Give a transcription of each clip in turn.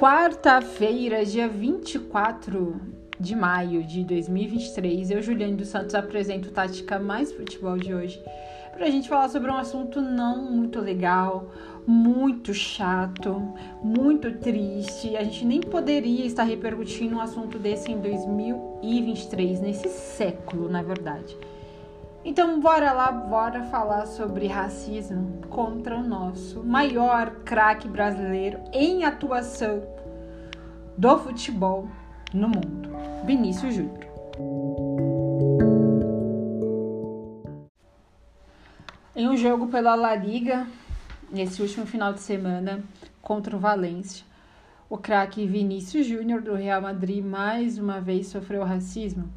Quarta-feira, dia 24 de maio de 2023, eu, Juliane dos Santos, apresento Tática Mais Futebol de hoje para a gente falar sobre um assunto não muito legal, muito chato, muito triste. A gente nem poderia estar repercutindo um assunto desse em 2023, nesse século, na verdade. Então, bora lá, bora falar sobre racismo contra o nosso maior craque brasileiro em atuação do futebol no mundo, Vinícius Júnior. Em um jogo pela La Liga, nesse último final de semana, contra o Valência, o craque Vinícius Júnior do Real Madrid mais uma vez sofreu racismo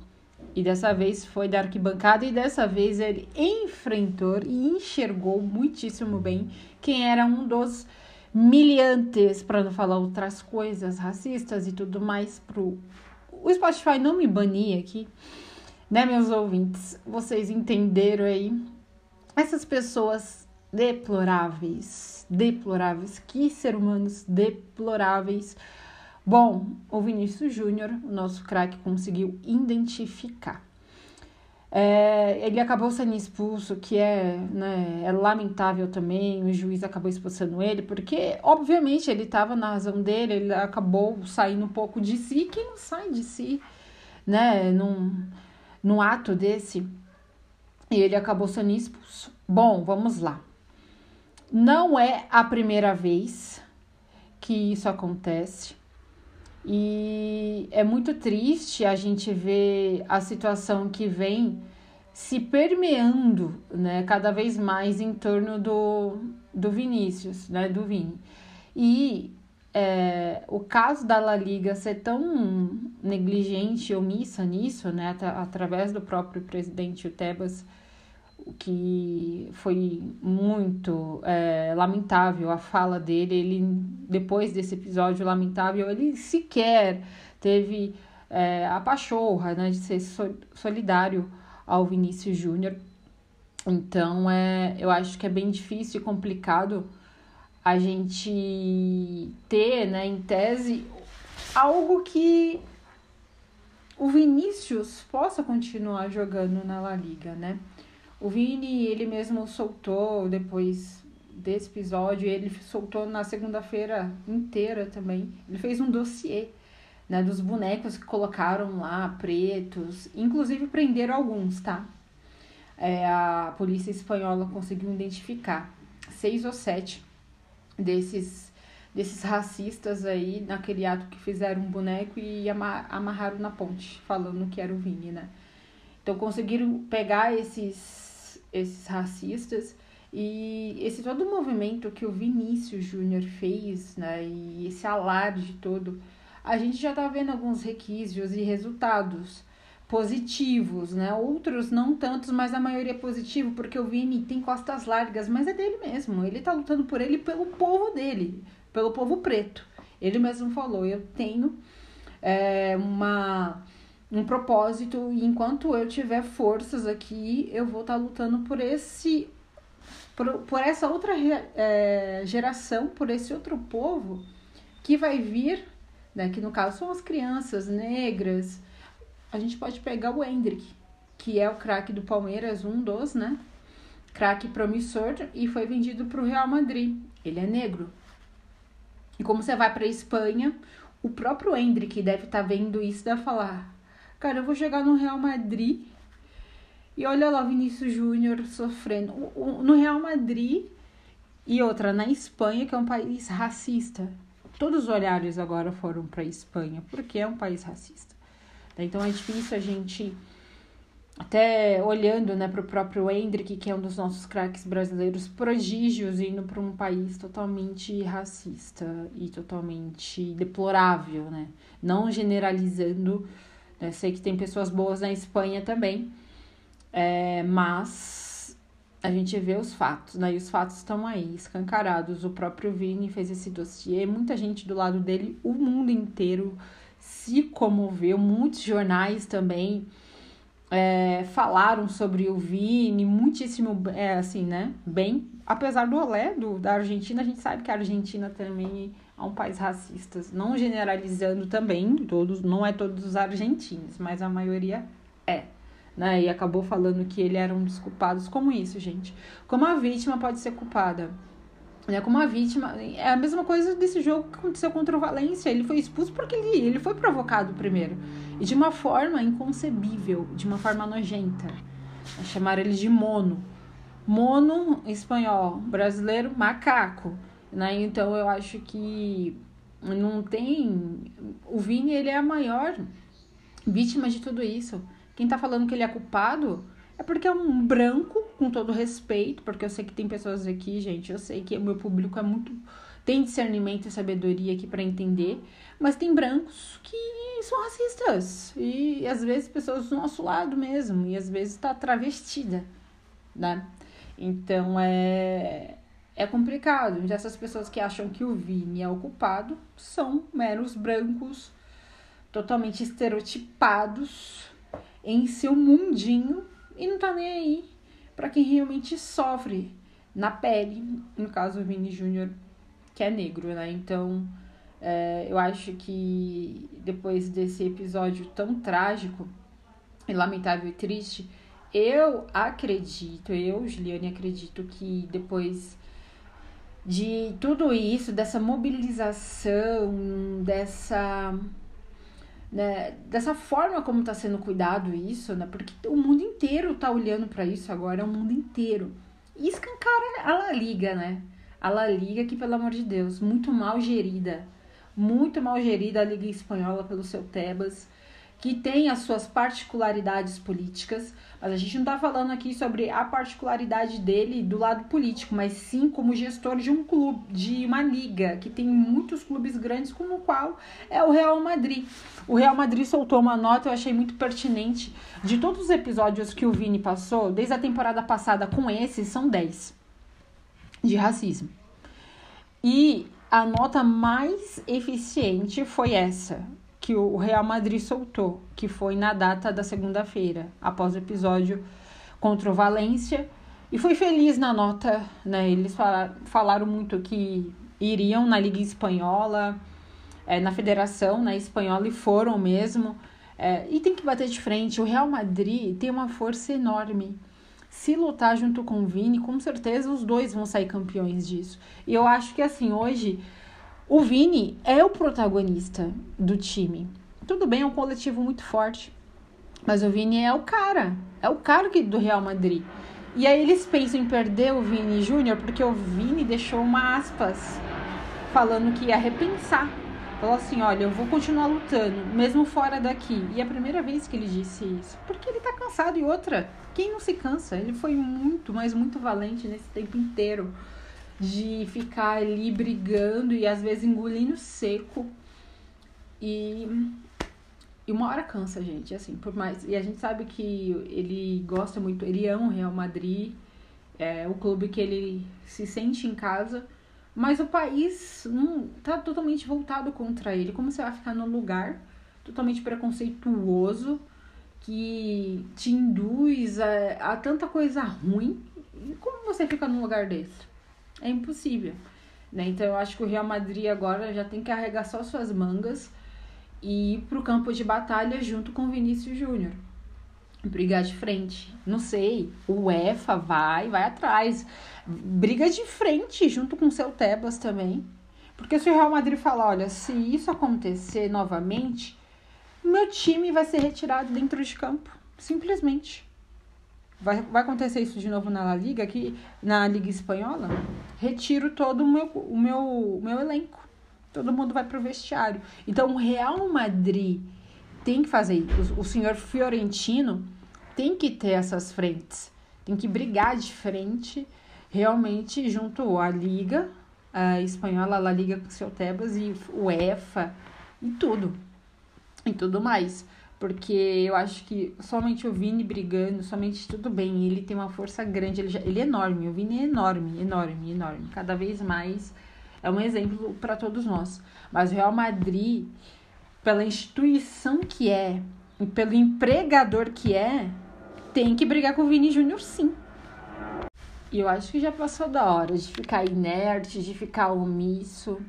e dessa vez foi da arquibancada e dessa vez ele enfrentou e enxergou muitíssimo bem quem era um dos miliantes, para não falar outras coisas racistas e tudo mais pro o Spotify não me bania aqui, né, meus ouvintes? Vocês entenderam aí? Essas pessoas deploráveis, deploráveis, que ser humanos deploráveis Bom, o Vinícius Júnior, o nosso craque, conseguiu identificar. É, ele acabou sendo expulso, que é, né, é lamentável também. O juiz acabou expulsando ele, porque, obviamente, ele estava na razão dele, ele acabou saindo um pouco de si. Quem não sai de si, né, num, num ato desse? E ele acabou sendo expulso. Bom, vamos lá. Não é a primeira vez que isso acontece. E é muito triste a gente ver a situação que vem se permeando, né, cada vez mais em torno do, do Vinícius, né, do Vini. E é, o caso da La Liga ser tão negligente e omissa nisso, né, através do próprio presidente Tebas, o que foi muito é, lamentável a fala dele. Ele, depois desse episódio lamentável, ele sequer teve é, a pachorra né, de ser solidário ao Vinícius Júnior. Então, é, eu acho que é bem difícil e complicado a gente ter, né, em tese, algo que o Vinícius possa continuar jogando na La Liga, né? O Vini, ele mesmo soltou depois desse episódio, ele soltou na segunda-feira inteira também. Ele fez um dossiê né, dos bonecos que colocaram lá, pretos, inclusive prenderam alguns, tá? É, a polícia espanhola conseguiu identificar seis ou sete desses, desses racistas aí naquele ato que fizeram um boneco e amarraram na ponte, falando que era o Vini, né? Então conseguiram pegar esses esses racistas e esse todo o movimento que o Vinícius Júnior fez, né, e esse alarde todo, a gente já tá vendo alguns requisitos e resultados positivos, né? Outros não tantos, mas a maioria é positivo, porque o Vini tem costas largas, mas é dele mesmo. Ele tá lutando por ele pelo povo dele, pelo povo preto. Ele mesmo falou: eu tenho é, uma um propósito e enquanto eu tiver forças aqui, eu vou estar tá lutando por esse por, por essa outra é, geração, por esse outro povo que vai vir, né, que no caso são as crianças negras. A gente pode pegar o Hendrick, que é o craque do Palmeiras, um dos, né? Craque promissor e foi vendido para o Real Madrid. Ele é negro. E como você vai para Espanha, o próprio Hendrick deve estar tá vendo isso, deve falar: Cara, eu vou chegar no Real Madrid e olha lá Vinícius Júnior sofrendo. No Real Madrid e outra na Espanha, que é um país racista. Todos os olhares agora foram para a Espanha, porque é um país racista. Então é difícil a gente, até olhando né, para o próprio Hendrick, que é um dos nossos craques brasileiros, prodígios, indo para um país totalmente racista e totalmente deplorável, né? Não generalizando eu sei que tem pessoas boas na Espanha também, é, mas a gente vê os fatos, né? E os fatos estão aí, escancarados. O próprio Vini fez esse dossiê, muita gente do lado dele, o mundo inteiro se comoveu, muitos jornais também é, falaram sobre o Vini, muitíssimo, é, assim, né? Bem, apesar do olé do, da Argentina, a gente sabe que a Argentina também a um país racista. Não generalizando também, todos, não é todos os argentinos, mas a maioria é. Né? E acabou falando que ele era um dos culpados. Como isso, gente? Como a vítima pode ser culpada? Né? Como a vítima. É a mesma coisa desse jogo que aconteceu contra o Valência. Ele foi expulso porque ele, ele foi provocado primeiro. E de uma forma inconcebível, de uma forma nojenta. Chamaram ele de mono. Mono, espanhol, brasileiro, macaco. Né? Então eu acho que não tem. O Vini ele é a maior vítima de tudo isso. Quem tá falando que ele é culpado é porque é um branco, com todo respeito, porque eu sei que tem pessoas aqui, gente, eu sei que o meu público é muito. tem discernimento e sabedoria aqui para entender, mas tem brancos que são racistas. E às vezes pessoas do nosso lado mesmo, e às vezes tá travestida, né? Então é é complicado. Essas pessoas que acham que o Vini é o culpado são meros brancos, totalmente estereotipados em seu mundinho e não tá nem aí para quem realmente sofre na pele. No caso, o Vini Júnior, que é negro, né? Então, é, eu acho que depois desse episódio tão trágico e lamentável e triste, eu acredito, eu, Juliane, acredito que depois de tudo isso, dessa mobilização, dessa né, dessa forma como está sendo cuidado isso, né? Porque o mundo inteiro está olhando para isso agora, é o mundo inteiro. E escancara a La Liga, né? A La Liga que, pelo amor de Deus, muito mal gerida. Muito mal gerida a Liga Espanhola pelo seu Tebas que tem as suas particularidades políticas, mas a gente não está falando aqui sobre a particularidade dele do lado político, mas sim como gestor de um clube, de uma liga, que tem muitos clubes grandes, como o qual é o Real Madrid. O Real Madrid soltou uma nota, eu achei muito pertinente, de todos os episódios que o Vini passou, desde a temporada passada com esse, são 10 de racismo. E a nota mais eficiente foi essa, que o Real Madrid soltou, que foi na data da segunda-feira, após o episódio contra o Valência. E foi feliz na nota, né? Eles falaram, muito que iriam na Liga Espanhola, é, na Federação né, Espanhola, e foram mesmo. É, e tem que bater de frente. O Real Madrid tem uma força enorme. Se lutar junto com o Vini, com certeza os dois vão sair campeões disso. E eu acho que assim, hoje o Vini é o protagonista do time. Tudo bem, é um coletivo muito forte. Mas o Vini é o cara. É o cara do Real Madrid. E aí eles pensam em perder o Vini Júnior porque o Vini deixou uma aspas falando que ia repensar. Falou assim: olha, eu vou continuar lutando, mesmo fora daqui. E é a primeira vez que ele disse isso. Porque ele tá cansado. E outra, quem não se cansa? Ele foi muito, mas muito valente nesse tempo inteiro de ficar ali brigando e às vezes engolindo seco. E, e uma hora cansa, gente, assim, por mais. E a gente sabe que ele gosta muito, ele ama o Real Madrid, é o clube que ele se sente em casa, mas o país não tá totalmente voltado contra ele. Como você vai ficar no lugar totalmente preconceituoso que te induz a, a tanta coisa ruim? Como você fica num lugar desse? É impossível. Né? Então eu acho que o Real Madrid agora já tem que carregar só suas mangas e ir pro campo de batalha junto com o Vinícius Júnior. Brigar de frente. Não sei. O EFA vai, vai atrás. Briga de frente junto com o seu Tebas também. Porque se o Real Madrid falar, olha, se isso acontecer novamente, meu time vai ser retirado dentro de campo. Simplesmente vai, vai acontecer isso de novo na La Liga, aqui na Liga Espanhola, retiro todo o meu, o meu, o meu elenco. Todo mundo vai pro vestiário. Então o Real Madrid tem que fazer isso. O, o senhor Fiorentino tem que ter essas frentes. Tem que brigar de frente realmente junto à Liga a Espanhola, a La Liga com seu Tebas e o EFA e tudo. E tudo mais. Porque eu acho que somente o Vini brigando, somente tudo bem, ele tem uma força grande, ele, já, ele é enorme, o Vini é enorme, enorme, enorme. Cada vez mais é um exemplo para todos nós. Mas o Real Madrid, pela instituição que é, e pelo empregador que é, tem que brigar com o Vini Júnior sim. E eu acho que já passou da hora de ficar inerte, de ficar omisso.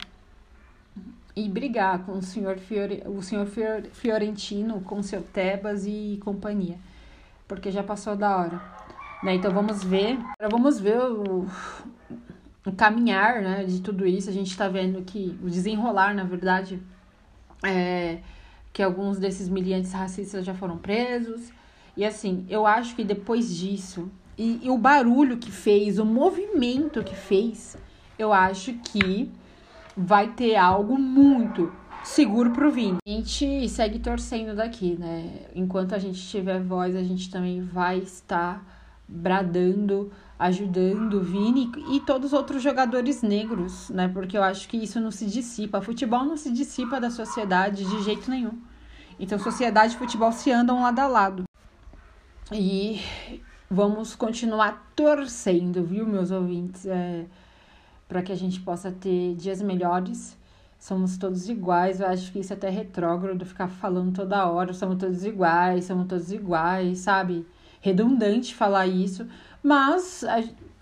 E brigar com o senhor, Fiore, o senhor Fiorentino, com seu Tebas e companhia, porque já passou da hora. Né? Então vamos ver, vamos ver o, o caminhar né, de tudo isso. A gente está vendo que o desenrolar, na verdade, é, que alguns desses militantes racistas já foram presos. E assim, eu acho que depois disso, e, e o barulho que fez, o movimento que fez, eu acho que vai ter algo muito seguro pro Vini. A gente segue torcendo daqui, né? Enquanto a gente tiver voz, a gente também vai estar bradando, ajudando o Vini e todos os outros jogadores negros, né? Porque eu acho que isso não se dissipa. Futebol não se dissipa da sociedade de jeito nenhum. Então, sociedade e futebol se andam lado a lado. E vamos continuar torcendo, viu, meus ouvintes? É para que a gente possa ter dias melhores. Somos todos iguais, eu acho que isso é até retrógrado ficar falando toda hora, somos todos iguais, somos todos iguais, sabe? Redundante falar isso, mas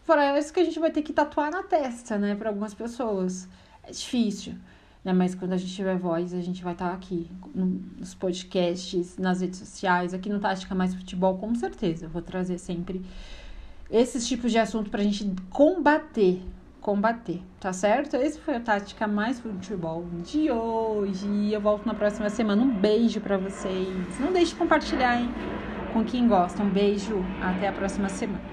parece que a gente vai ter que tatuar na testa, né, para algumas pessoas. É difícil, né? Mas quando a gente tiver voz, a gente vai estar tá aqui nos podcasts, nas redes sociais, aqui no Tática Mais Futebol, com certeza. Eu vou trazer sempre esses tipos de assunto para a gente combater combater, tá certo? Esse foi a Tática Mais Futebol de hoje. Eu volto na próxima semana. Um beijo para vocês. Não deixe de compartilhar, hein? Com quem gosta. Um beijo. Até a próxima semana.